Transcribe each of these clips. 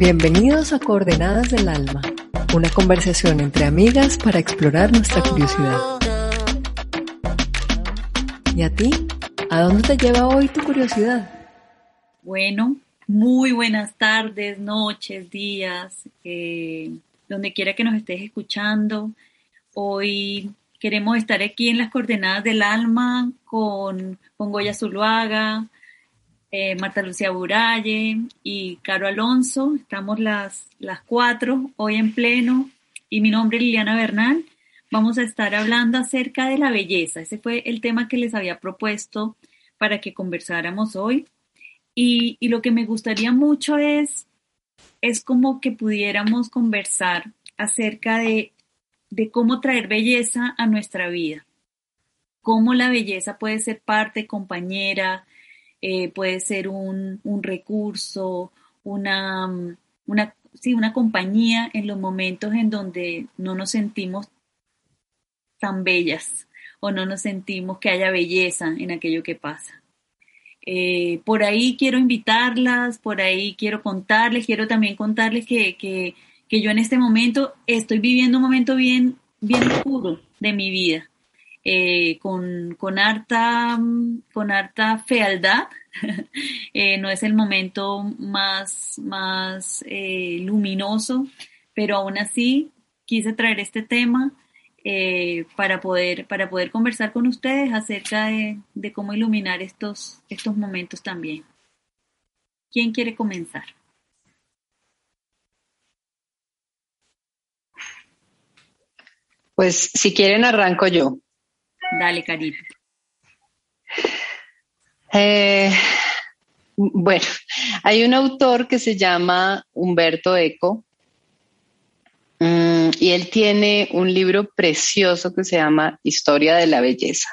Bienvenidos a Coordenadas del Alma, una conversación entre amigas para explorar nuestra curiosidad. ¿Y a ti? ¿A dónde te lleva hoy tu curiosidad? Bueno, muy buenas tardes, noches, días, eh, donde quiera que nos estés escuchando. Hoy queremos estar aquí en las coordenadas del alma con, con Goya Zuluaga, eh, Marta Lucía Buralle y Caro Alonso. Estamos las, las cuatro hoy en pleno y mi nombre es Liliana Bernal. Vamos a estar hablando acerca de la belleza. Ese fue el tema que les había propuesto para que conversáramos hoy. Y, y lo que me gustaría mucho es, es como que pudiéramos conversar acerca de, de cómo traer belleza a nuestra vida. Cómo la belleza puede ser parte, compañera, eh, puede ser un, un recurso, una, una, sí, una compañía en los momentos en donde no nos sentimos tan bellas o no nos sentimos que haya belleza en aquello que pasa. Eh, por ahí quiero invitarlas, por ahí quiero contarles, quiero también contarles que, que, que, yo en este momento estoy viviendo un momento bien, bien oscuro de mi vida. Eh, con, con, harta, con harta fealdad. eh, no es el momento más, más eh, luminoso, pero aún así quise traer este tema eh, para, poder, para poder conversar con ustedes acerca de, de cómo iluminar estos, estos momentos también. ¿Quién quiere comenzar? Pues si quieren arranco yo. Dale, Carita. Eh, bueno, hay un autor que se llama Humberto Eco um, y él tiene un libro precioso que se llama Historia de la Belleza.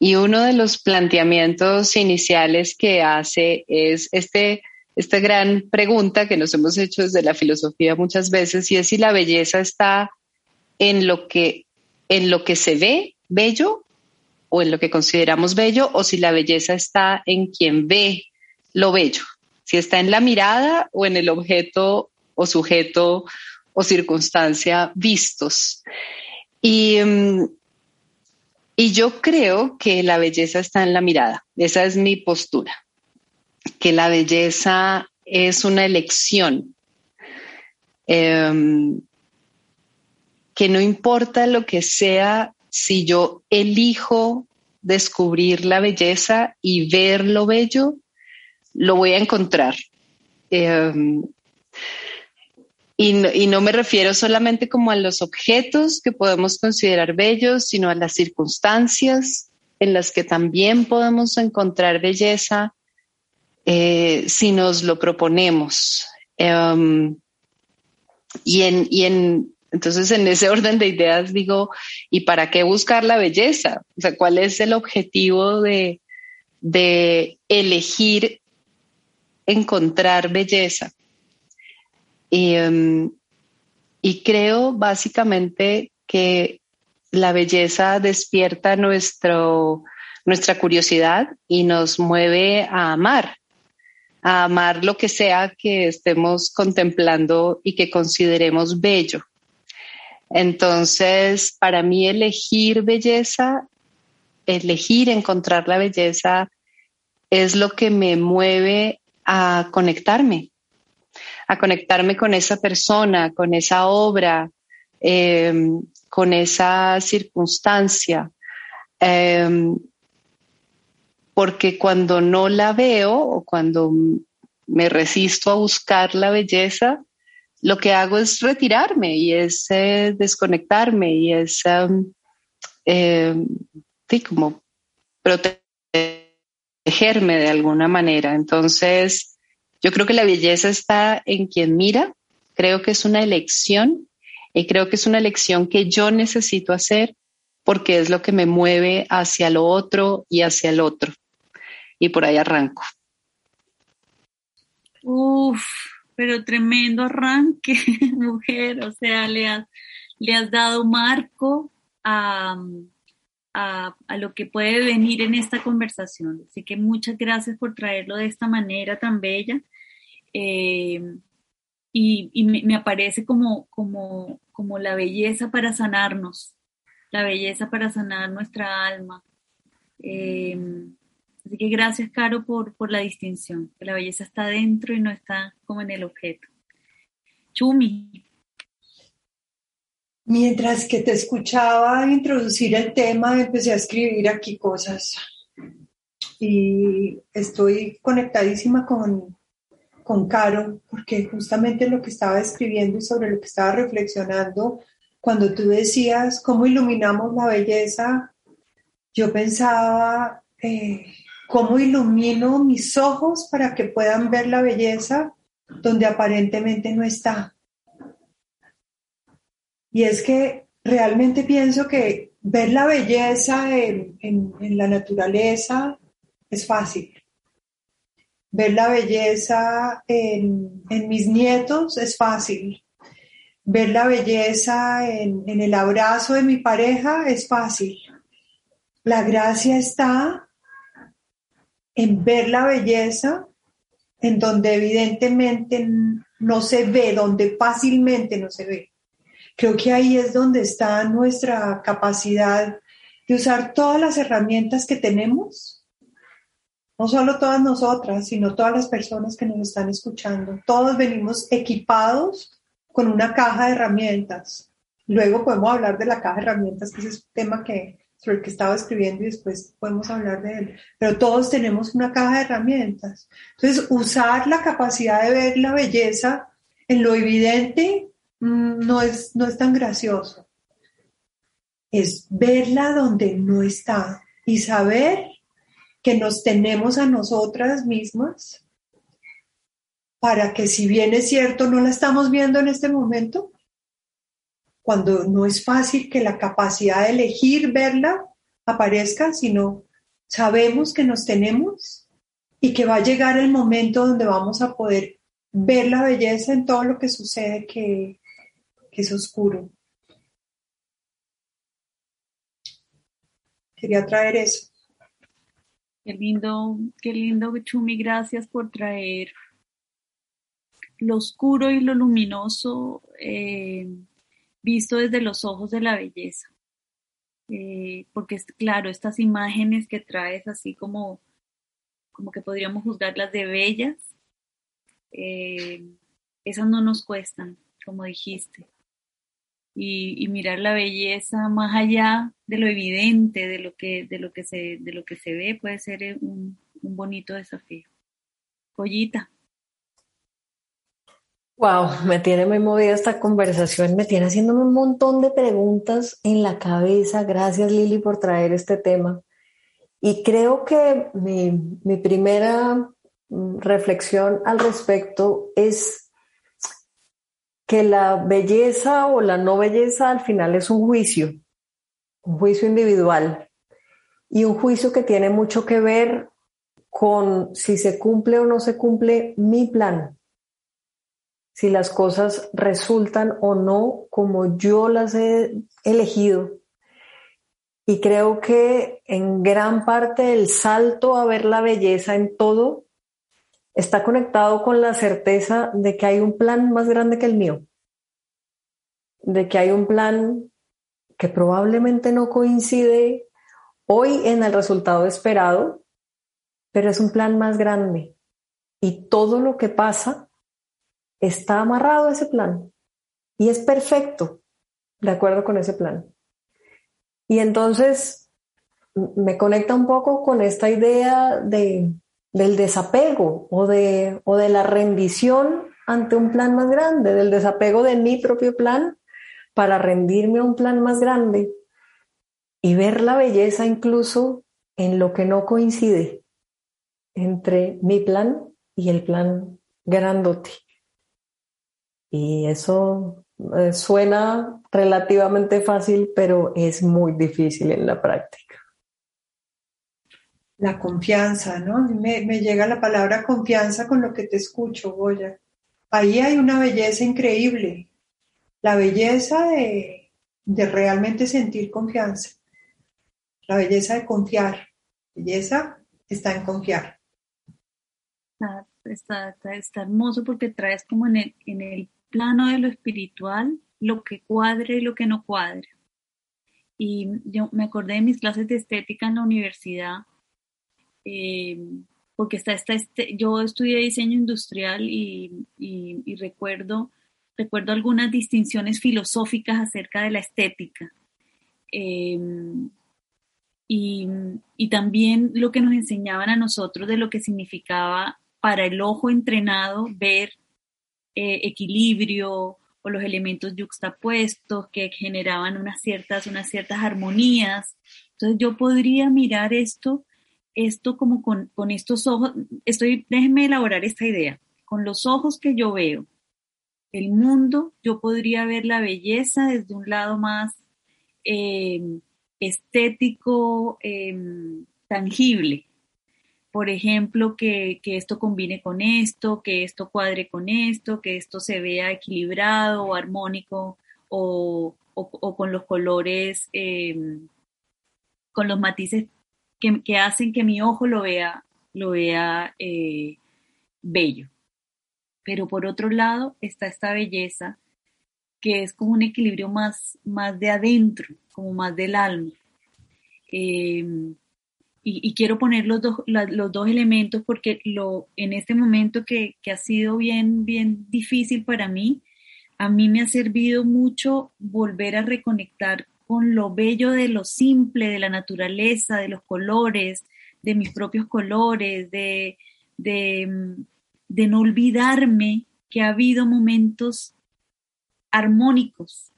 Y uno de los planteamientos iniciales que hace es este, esta gran pregunta que nos hemos hecho desde la filosofía muchas veces y es si la belleza está en lo que, en lo que se ve bello o en lo que consideramos bello o si la belleza está en quien ve lo bello, si está en la mirada o en el objeto o sujeto o circunstancia vistos. Y, y yo creo que la belleza está en la mirada, esa es mi postura, que la belleza es una elección. Eh, que no importa lo que sea si yo elijo descubrir la belleza y ver lo bello, lo voy a encontrar. Eh, y, no, me refiero solamente como a los objetos que podemos considerar bellos, sino a las circunstancias en las que también podemos encontrar belleza eh, si nos lo proponemos. Um, y, en, y en, entonces, en ese orden de ideas digo, ¿y para qué buscar la belleza? O sea, ¿cuál es el objetivo de, elegir encontrar belleza? Y, um, y creo básicamente que la belleza despierta nuestra curiosidad y nos mueve a amar, a amar lo que sea que estemos contemplando y que consideremos bello. Entonces, para mí elegir belleza, elegir encontrar la belleza es lo que me mueve a conectarme, a conectarme con esa persona, con esa obra, eh, con esa circunstancia. Eh, porque cuando no la veo o cuando me resisto a buscar la belleza, lo que hago es retirarme y es eh, desconectarme y es eh, sí, como protegerme de alguna manera. Entonces, yo creo que la belleza está en quien mira, creo que es una elección y creo que es una elección que yo necesito hacer porque es lo que me mueve hacia lo otro y hacia el otro. Y por ahí arranco. Uf, pero tremendo arranque, mujer, o sea, le has, le has dado marco a, a, lo que puede venir en esta conversación. Así que muchas gracias por traerlo de esta manera tan bella. Eh, y, me, aparece como, como, como la belleza para sanarnos, la belleza para sanar nuestra alma. Em, así que gracias, Caro, por, por la distinción, que la belleza está dentro y no está como en el objeto. Chumi. Mientras que te escuchaba introducir el tema, empecé a escribir aquí cosas y estoy conectadísima con, con Caro, porque justamente lo que estaba escribiendo y sobre lo que estaba reflexionando, cuando tú decías cómo iluminamos la belleza, yo pensaba eh, cómo ilumino mis ojos para que puedan ver la belleza donde aparentemente no está. Y es que realmente pienso que ver la belleza en, la naturaleza, es fácil. Ver la belleza en, mis nietos es fácil. Ver la belleza en el abrazo de mi pareja es fácil. La gracia está en ver la belleza en donde evidentemente no se ve, donde fácilmente no se ve. Creo que ahí es donde está nuestra capacidad de usar todas las herramientas que tenemos no solo todas nosotras, sino todas las personas que nos están escuchando. Todos venimos equipados con una caja de herramientas. Luego podemos hablar de la caja de herramientas, que es un tema que, sobre el que estaba escribiendo y después podemos hablar de él. Pero todos tenemos una caja de herramientas. Entonces, usar la capacidad de ver la belleza en lo evidente mm, no es, no es tan gracioso. Es verla donde no está y saber que nos tenemos a nosotras mismas para que si bien es cierto no la estamos viendo en este momento, cuando no es fácil que la capacidad de elegir verla aparezca, sino sabemos que nos tenemos y que va a llegar el momento donde vamos a poder ver la belleza en todo lo que sucede que, que es oscuro. Quería traer eso. Qué lindo, qué lindo, Chumi, gracias por traer lo oscuro y lo luminoso eh, visto desde los ojos de la belleza. Eh, porque es claro, estas imágenes que traes así como, como que podríamos juzgarlas de bellas, eh, esas no nos cuestan, como dijiste y, mirar la belleza más allá de lo evidente, de lo que, de lo que, se, de lo que se ve, puede ser un, un bonito desafío. Collita. Wow, me tiene muy movida esta conversación, me tiene haciéndome un montón de preguntas en la cabeza. Gracias Lili por traer este tema. Y creo que mi, mi primera mm, reflexión al respecto es que la belleza o la no belleza al final es un juicio, un juicio individual y un juicio que tiene mucho que ver con si se cumple o no se cumple mi plan, si las cosas resultan o no como yo las he elegido. Y creo que en gran parte el salto a ver la belleza en todo está conectado con la certeza de que hay un plan más grande que el mío, de que hay un plan que probablemente no coincide hoy en el resultado esperado, pero es un plan más grande. Y todo lo que pasa está amarrado a ese plan y es perfecto de acuerdo con ese plan. Y entonces me conecta un poco con esta idea de del desapego o de, o de la rendición ante un plan más grande, del desapego de mi propio plan para rendirme a un plan más grande y ver la belleza incluso en lo que no coincide entre mi plan y el plan grandote. Y eso eh, suena relativamente fácil, pero es muy difícil en la práctica la confianza, ¿no? Me, me, llega la palabra confianza con lo que te escucho, Goya. Ahí hay una belleza increíble, la belleza de, de realmente sentir confianza, la belleza de confiar. Belleza está en confiar. Ah, está, está, hermoso porque traes como en el, en el plano de lo espiritual lo que cuadre y lo que no cuadre. Y yo me acordé de mis clases de estética en la universidad, eh, porque está esta, este, yo estudié diseño industrial y, recuerdo, recuerdo algunas distinciones filosóficas acerca de la estética. Eh, y, y, también lo que nos enseñaban a nosotros de lo que significaba para el ojo entrenado ver eh, equilibrio o los elementos yuxtapuestos que generaban unas ciertas, unas ciertas armonías. Entonces yo podría mirar esto, esto como con, con estos ojos, estoy, déjenme elaborar esta idea, con los ojos que yo veo, el mundo, yo podría ver la belleza desde un lado más eh, estético, em, tangible. Por ejemplo, que, esto combine con esto, que esto cuadre con esto, que esto se vea equilibrado o armónico o, con los colores, em, con los matices que, hacen que mi ojo lo vea, lo vea eh, bello. Pero por otro lado está esta belleza que es como un equilibrio más, más de adentro, como más del alma. Em, y, quiero poner los dos, los dos elementos porque lo, en este momento que, que, ha sido bien, bien difícil para mí, a mí me ha servido mucho volver a reconectar con lo bello de lo simple, de la naturaleza, de los colores, de mis propios colores, de, de, de no olvidarme que ha habido momentos armónicos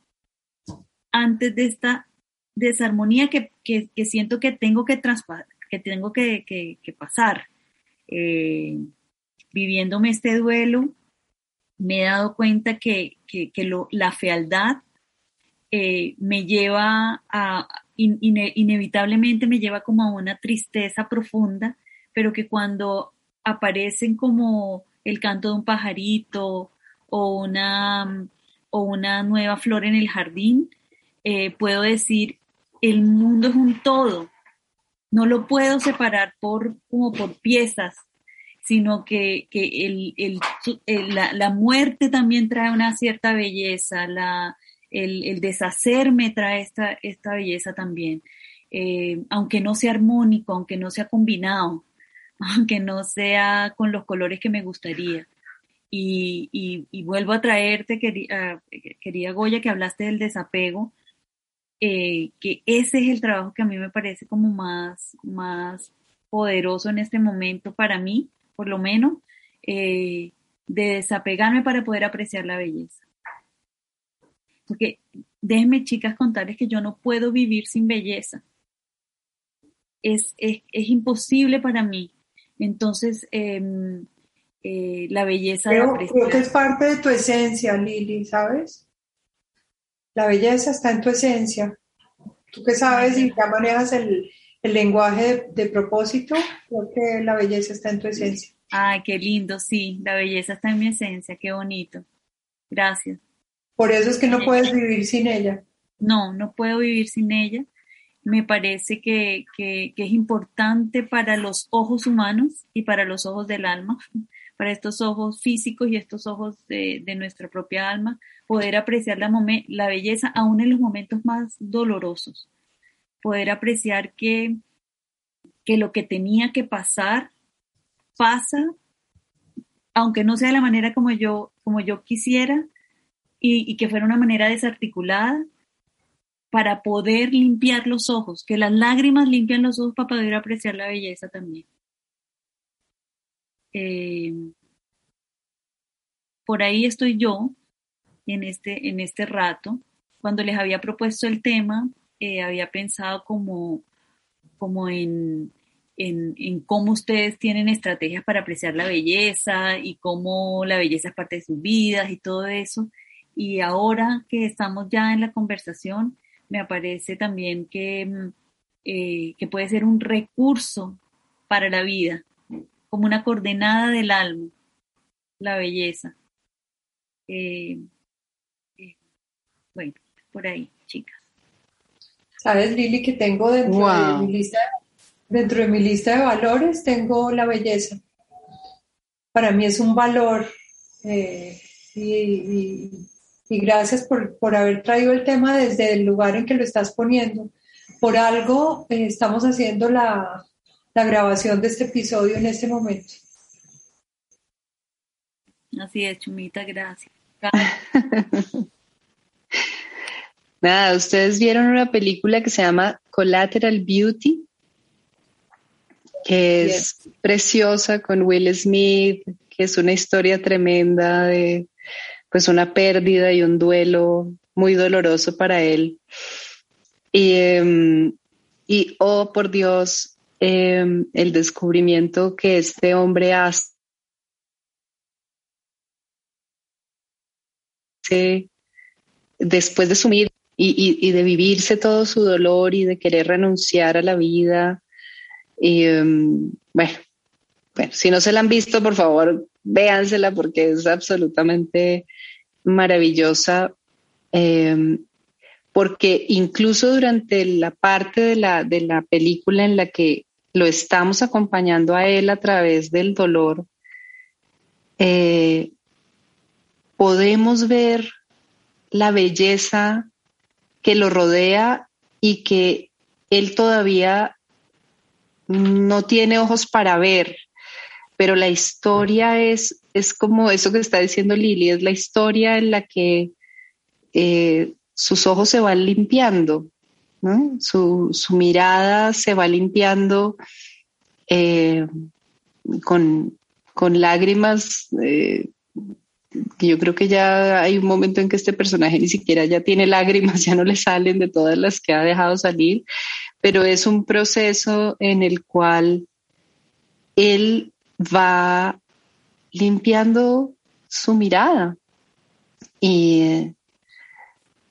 antes de esta desarmonía que, siento que tengo que, que, tengo que, pasar. Eh, viviéndome este duelo, me he dado cuenta que, la fealdad eh, me lleva a, inevitablemente me lleva como a una tristeza profunda, pero que cuando aparecen como el canto de un pajarito o una, o una nueva flor en el jardín, eh, puedo decir, el mundo es un todo. No lo puedo separar por, como por piezas, sino que, la, muerte también trae una cierta belleza, la, el, deshacerme trae esta, esta belleza también. Eh, aunque no sea armónico, aunque no sea combinado, aunque no sea con los colores que me gustaría. Y, vuelvo a traerte, querida, querida Goya, que hablaste del desapego. Eh, que ese es el trabajo que a mí me parece como más, más poderoso en este momento para mí, por lo menos, eh, de desapegarme para poder apreciar la belleza. Porque déjenme, chicas, contarles que yo no puedo vivir sin belleza. Es, es, imposible para mí. Entonces, em, eh, la belleza creo, de Creo que es parte de tu esencia, Lili, ¿sabes? La belleza está en tu esencia. Tú que sabes y ya manejas el, lenguaje de, propósito, creo que la belleza está en tu esencia. Ay, qué lindo, sí, la belleza está en mi esencia, qué bonito. Gracias. Por eso es que no puedes vivir sin ella. No, no puedo vivir sin ella. Me parece que, es importante para los ojos humanos y para los ojos del alma, para estos ojos físicos y estos ojos de, nuestra propia alma, poder apreciar la, belleza aún en los momentos más dolorosos, poder apreciar que, que lo que tenía que pasar pasa, aunque no sea de la manera como yo, como yo quisiera y que fuera una manera desarticulada, para poder limpiar los ojos, que las lágrimas limpian los ojos para poder apreciar la belleza también. Eh, por ahí estoy yo en este, en este rato. Cuando les había propuesto el tema, eh, había pensado como, como en, en, cómo ustedes tienen estrategias para apreciar la belleza y cómo la belleza es parte de sus vidas y todo eso. Y ahora que estamos ya en la conversación, me aparece también que, mm, eh, que puede ser un recurso para la vida, como una coordenada del alma, la belleza. Eh, bueno, por ahí, chicas. ¿Sabes, Lili, que tengo dentro de mi lista, dentro de mi lista de valores, tengo la belleza? para mí es un valor eh, y, gracias por, haber traído el tema desde el lugar en que lo estás poniendo. Por algo eh, estamos haciendo la, la grabación de este episodio en este momento. Así es, Chumita, gracias. Nada, ustedes vieron una película que se llama Collateral Beauty, que es preciosa con Will Smith, que es una historia tremenda de pues una pérdida y un duelo muy doloroso para él. Y, em, y oh por Dios, em, el descubrimiento que este hombre hace después de sumir y, de vivirse todo su dolor y de querer renunciar a la vida. Y em, bueno, bueno, si no se la han visto, por favor, véansela porque es absolutamente maravillosa. Em, porque incluso durante la parte de la, de la película en la que lo estamos acompañando a él a través del dolor, eh, podemos ver la belleza que lo rodea y que él todavía no tiene ojos para ver, pero la historia es, es como eso que está diciendo Lili, es la historia en la que eh, sus ojos se van limpiando, su, mirada se va limpiando eh, con, lágrimas eh, yo creo que ya hay un momento en que este personaje ni siquiera ya tiene lágrimas, ya no le salen de todas las que ha dejado salir, pero es un proceso en el cual él va limpiando su mirada y,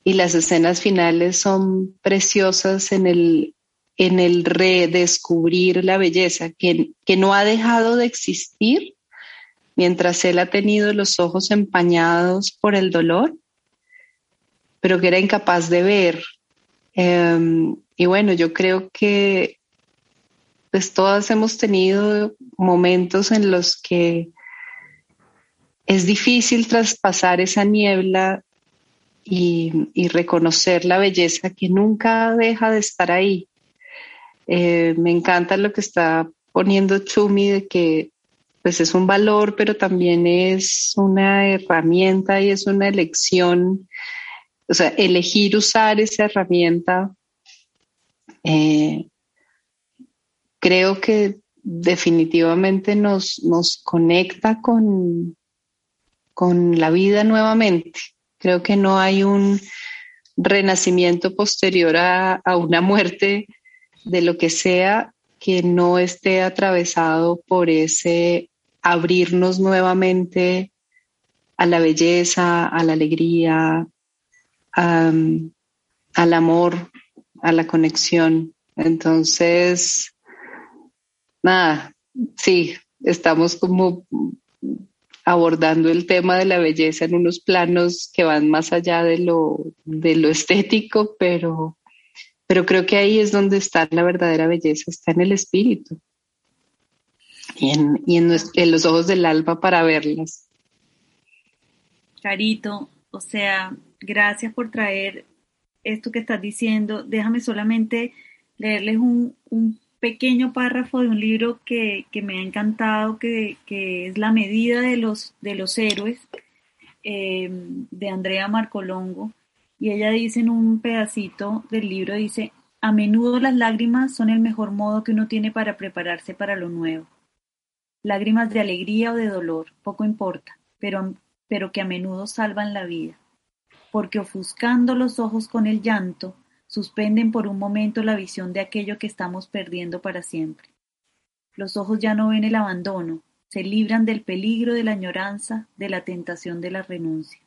y las escenas finales son preciosas en el, en el redescubrir la belleza que, que no ha dejado de existir, mientras él ha tenido los ojos empañados por el dolor, pero que era incapaz de ver. Em, y bueno, yo creo que pues todas hemos tenido momentos en los que es difícil traspasar esa niebla y, reconocer la belleza que nunca deja de estar ahí. Eh, me encanta lo que está poniendo Chumi de que pues es un valor, pero también es una herramienta y es una elección, o sea, elegir usar esa herramienta, eh, creo que definitivamente nos, nos conecta con, con la vida nuevamente. Creo que no hay un renacimiento posterior a, una muerte de lo que sea que no esté atravesado por ese abrirnos nuevamente a la belleza, a la alegría, al amor, a la conexión. Entonces, nada, sí, estamos como abordando el tema de la belleza en unos planos que van más allá de lo, de lo estético, pero pero creo que ahí es donde está la verdadera belleza, está en el espíritu y en, los ojos del alma para verlas. Carito, o sea, gracias por traer esto que estás diciendo. Déjame solamente leerles un, pequeño párrafo de un libro que, me ha encantado, que, es La medida de los, de los héroes, eh, de Andrea Marcolongo. Y ella dice en un pedacito del libro, dice, a menudo las lágrimas son el mejor modo que uno tiene para prepararse para lo nuevo. Lágrimas de alegría o de dolor, poco importa, pero, pero que a menudo salvan la vida, porque ofuscando los ojos con el llanto, suspenden por un momento la visión de aquello que estamos perdiendo para siempre. Los ojos ya no ven el abandono, se libran del peligro de la añoranza, de la tentación de la renuncia.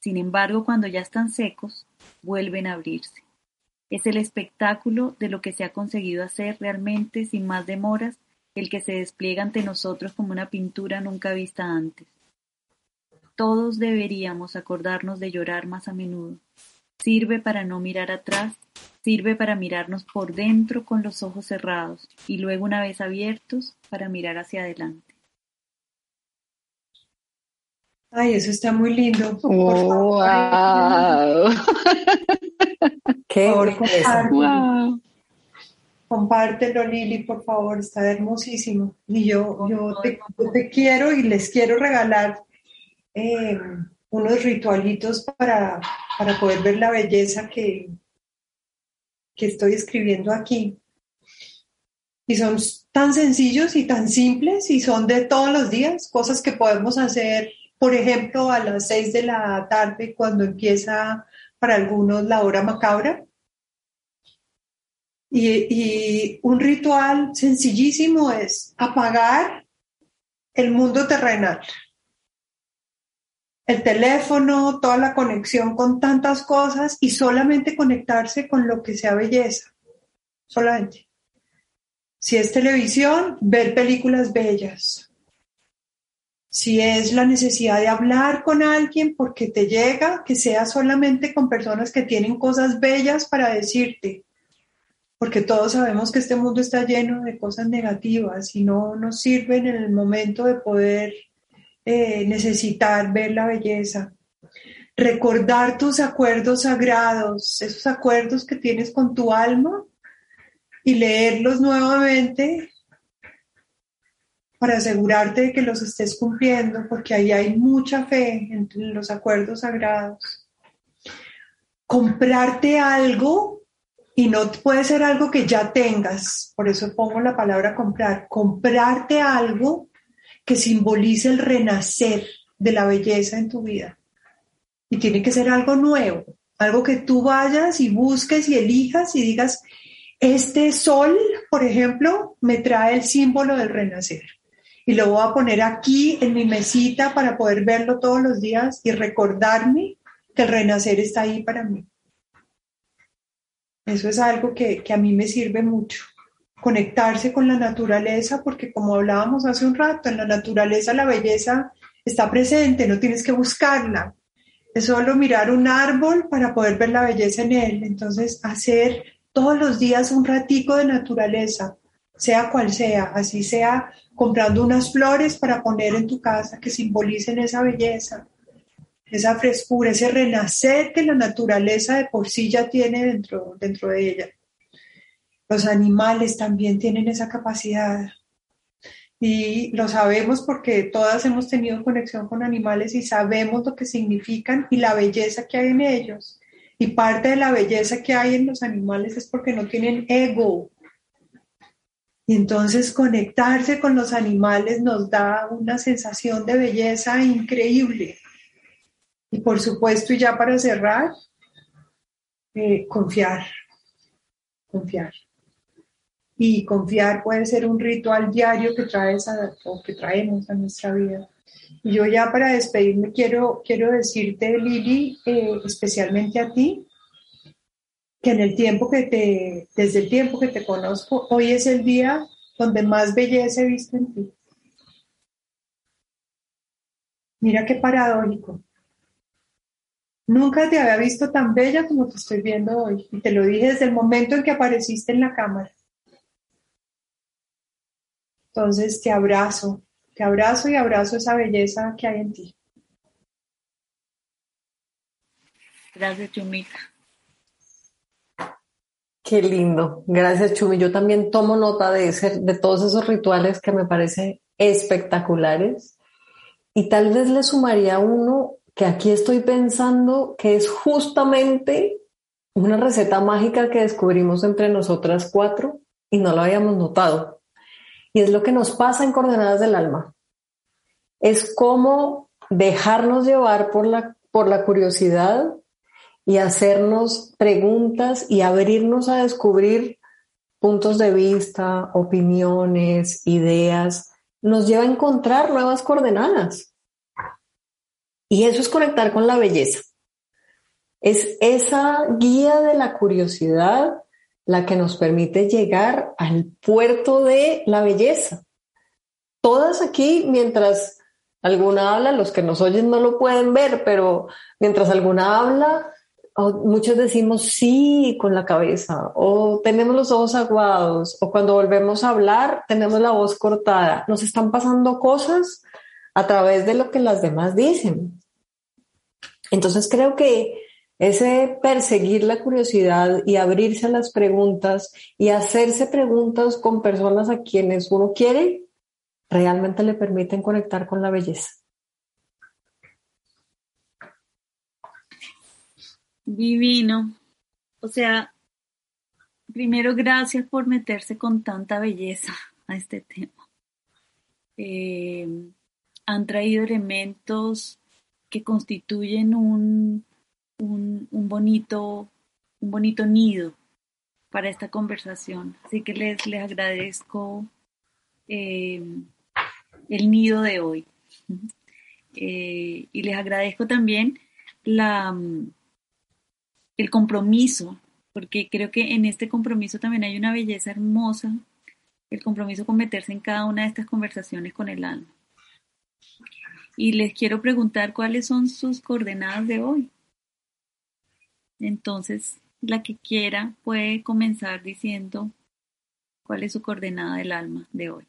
Sin embargo, cuando ya están secos, vuelven a abrirse. Es el espectáculo de lo que se ha conseguido hacer realmente sin más demoras el que se despliega ante nosotros como una pintura nunca vista antes. Todos deberíamos acordarnos de llorar más a menudo. Sirve para no mirar atrás, sirve para mirarnos por dentro con los ojos cerrados y luego una vez abiertos para mirar hacia adelante. Ay, eso está muy lindo. Wow. Qué Por favor, wow. Compártelo, Lili, por favor, está hermosísimo. Y yo, yo, te, yo te quiero y les quiero regalar eh, unos ritualitos para, para poder ver la belleza que, que estoy escribiendo aquí. Y son tan sencillos y tan simples y son de todos los días, cosas que podemos hacer, por ejemplo, a las seis de la tarde cuando empieza para algunos la hora macabra. Y, y un ritual sencillísimo es apagar el mundo terrenal. El teléfono, toda la conexión con tantas cosas y solamente conectarse con lo que sea belleza. Solamente. Si es televisión, ver películas bellas. Si es la necesidad de hablar con alguien porque te llega, que sea solamente con personas que tienen cosas bellas para decirte. Porque todos sabemos que este mundo está lleno de cosas negativas y no nos sirven en el momento de poder eh, necesitar ver la belleza. Recordar tus acuerdos sagrados, esos acuerdos que tienes con tu alma y leerlos nuevamente para asegurarte de que los estés cumpliendo, porque ahí hay mucha fe en los acuerdos sagrados. Comprarte algo y no puede ser algo que ya tengas, por eso pongo la palabra comprar, comprarte algo que simbolice el renacer de la belleza en tu vida. Y tiene que ser algo nuevo, algo que tú vayas y busques y elijas y digas, este sol, por ejemplo, me trae el símbolo del renacer. Y lo voy a poner aquí en mi mesita para poder verlo todos los días y recordarme que el renacer está ahí para mí. Eso es algo que, que a mí me sirve mucho conectarse con la naturaleza, porque como hablábamos hace un rato, en la naturaleza la belleza está presente, no tienes que buscarla. Es solo mirar un árbol para poder ver la belleza en él. Entonces, hacer todos los días un ratico de naturaleza, sea cual sea, así sea comprando unas flores para poner en tu casa que simbolicen esa belleza, esa frescura, ese renacer que la naturaleza de por sí ya tiene dentro, dentro de ella. Los animales también tienen esa capacidad. Y lo sabemos porque todas hemos tenido conexión con animales y sabemos lo que significan y la belleza que hay en ellos. Y parte de la belleza que hay en los animales es porque no tienen ego. Y entonces conectarse con los animales nos da una sensación de belleza increíble. Y por supuesto, y ya para cerrar, eh, confiar, confiar y confiar puede ser un ritual diario que traes o que traemos a nuestra vida. Y yo ya para despedirme quiero, quiero decirte, Lili, eh, especialmente a ti, que en el tiempo que te, desde el tiempo que te conozco, hoy es el día donde más belleza he visto en ti. Mira qué paradójico. Nunca te había visto tan bella como te estoy viendo hoy. Y te lo dije desde el momento en que apareciste en la cámara. Entonces te abrazo, te abrazo y abrazo esa belleza que hay en ti. Gracias, Chumita. Qué lindo. Gracias, Chumi. Yo también tomo nota de, ese, de todos esos rituales que me parecen espectaculares. Y tal vez le sumaría uno que aquí estoy pensando que es justamente una receta mágica que descubrimos entre nosotras cuatro y no lo habíamos notado. Y es lo que nos pasa en Coordenadas del Alma. Es como dejarnos llevar por la, por la curiosidad y hacernos preguntas y abrirnos a descubrir puntos de vista, opiniones, ideas, nos lleva a encontrar nuevas coordenadas. Y eso es conectar con la belleza. Es esa guía de la curiosidad la que nos permite llegar al puerto de la belleza. Todas aquí, mientras alguna habla, los que nos oyen no lo pueden ver, pero mientras alguna habla, muchos decimos sí con la cabeza, o tenemos los ojos aguados, o cuando volvemos a hablar tenemos la voz cortada. Nos están pasando cosas a través de lo que las demás dicen. Entonces creo que ese perseguir la curiosidad y abrirse a las preguntas y hacerse preguntas con personas a quienes uno quiere, realmente le permiten conectar con la belleza. Divino. O sea, primero gracias por meterse con tanta belleza a este tema. Eh, han traído elementos que constituyen un, un, bonito, un bonito nido para esta conversación. Así que les, les agradezco eh, el nido de hoy. Eh, y les agradezco también la, el compromiso, porque creo que en este compromiso también hay una belleza hermosa, el compromiso con meterse en cada una de estas conversaciones con el alma. Y les quiero preguntar cuáles son sus coordenadas de hoy. Entonces, la que quiera puede comenzar diciendo cuál es su coordenada del alma de hoy.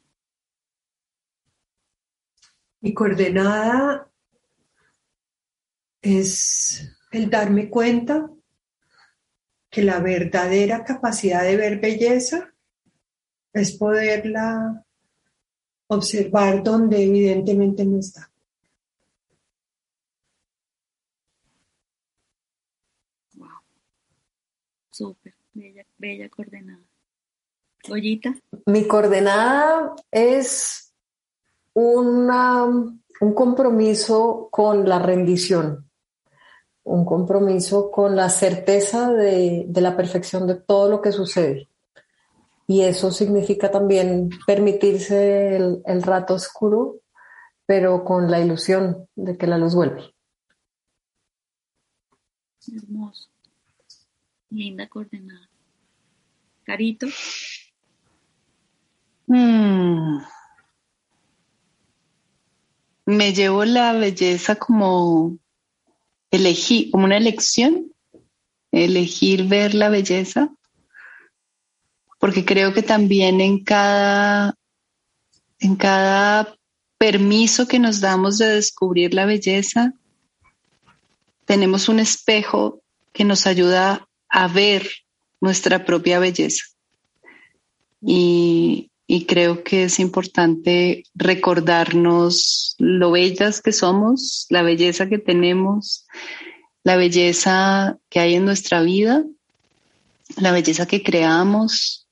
Mi coordenada es el darme cuenta que la verdadera capacidad de ver belleza es poderla observar donde evidentemente no está. Súper, bella, bella coordenada. Goyita. Mi coordenada es una, un compromiso con la rendición, un compromiso con la certeza de, de la perfección de todo lo que sucede. Y eso significa también permitirse el, el rato oscuro, pero con la ilusión de que la luz vuelve. Hermoso. Linda coordenada. Carito. Mm. Me llevo la belleza como elegir, como una elección, elegir ver la belleza, porque creo que también en cada, en cada permiso que nos damos de descubrir la belleza, tenemos un espejo que nos ayuda a ver nuestra propia belleza. Y, creo que es importante recordarnos lo bellas que somos, la belleza que tenemos, la belleza que hay en nuestra vida, la belleza que creamos.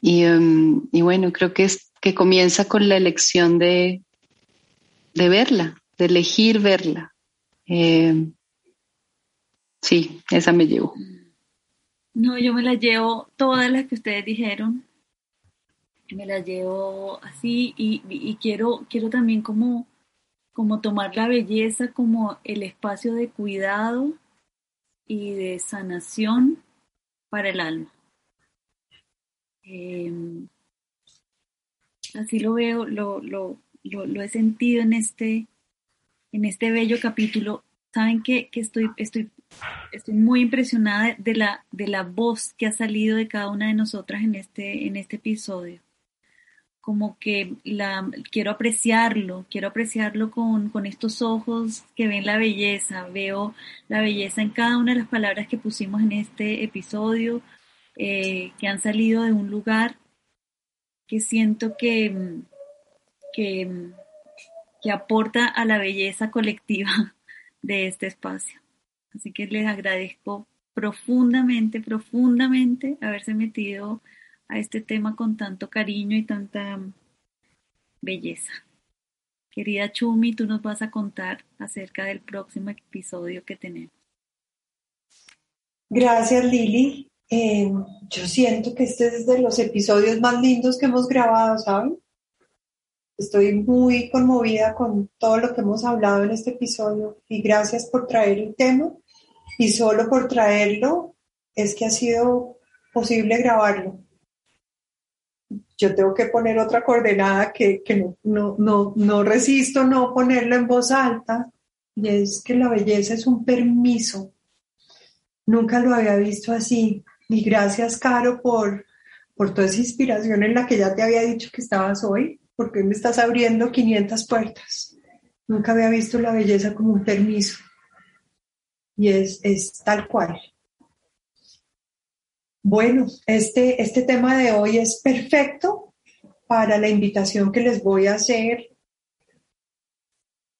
Y, um, bueno, creo que, es, que comienza con la elección de, de verla, de elegir verla. Eh, Sí, esa me llevo. No, yo me la llevo todas las que ustedes dijeron. Me las llevo así y, quiero, quiero también como, como tomar la belleza como el espacio de cuidado y de sanación para el alma. Em, así lo veo, lo, lo, lo, he sentido en este, en este bello capítulo. Saben que, que estoy, estoy estoy muy impresionada de la, de la voz que ha salido de cada una de nosotras en este, en este episodio. Como que la, quiero apreciarlo, quiero apreciarlo con, con estos ojos que ven la belleza. Veo la belleza en cada una de las palabras que pusimos en este episodio, eh, que han salido de un lugar que siento que, que, que aporta a la belleza colectiva de este espacio. Así que les agradezco profundamente, profundamente haberse metido a este tema con tanto cariño y tanta belleza. Querida Chumi, tú nos vas a contar acerca del próximo episodio que tenemos. Gracias, Lili. Eh, yo siento que este es de los episodios más lindos que hemos grabado, ¿saben? Estoy muy conmovida con todo lo que hemos hablado en este episodio y gracias por traer el tema y solo por traerlo es que ha sido posible grabarlo. Yo tengo que poner otra coordenada que, no, no, no, resisto no ponerlo en voz alta y es que la belleza es un permiso. Nunca lo había visto así. Y gracias, Caro, por, por toda esa inspiración en la que ya te había dicho que estabas hoy. porque me estás abriendo 500 puertas. Nunca había visto la belleza como un permiso. Y es, es tal cual. Bueno, este, este tema de hoy es perfecto para la invitación que les voy a hacer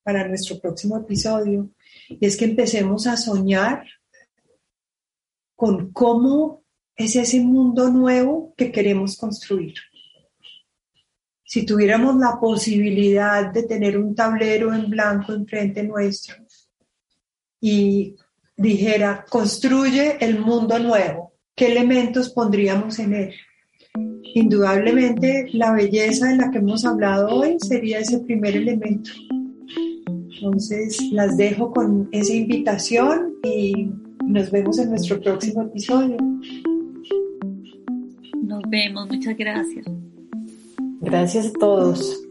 para nuestro próximo episodio. Y es que empecemos a soñar con cómo es ese mundo nuevo que queremos construir. Si tuviéramos la posibilidad de tener un tablero en blanco enfrente nuestro y dijera, construye el mundo nuevo, ¿qué elementos pondríamos en él? Indudablemente la belleza de la que hemos hablado hoy sería ese primer elemento. Entonces las dejo con esa invitación y nos vemos en nuestro próximo episodio. Nos vemos, muchas gracias. Gracias a todos.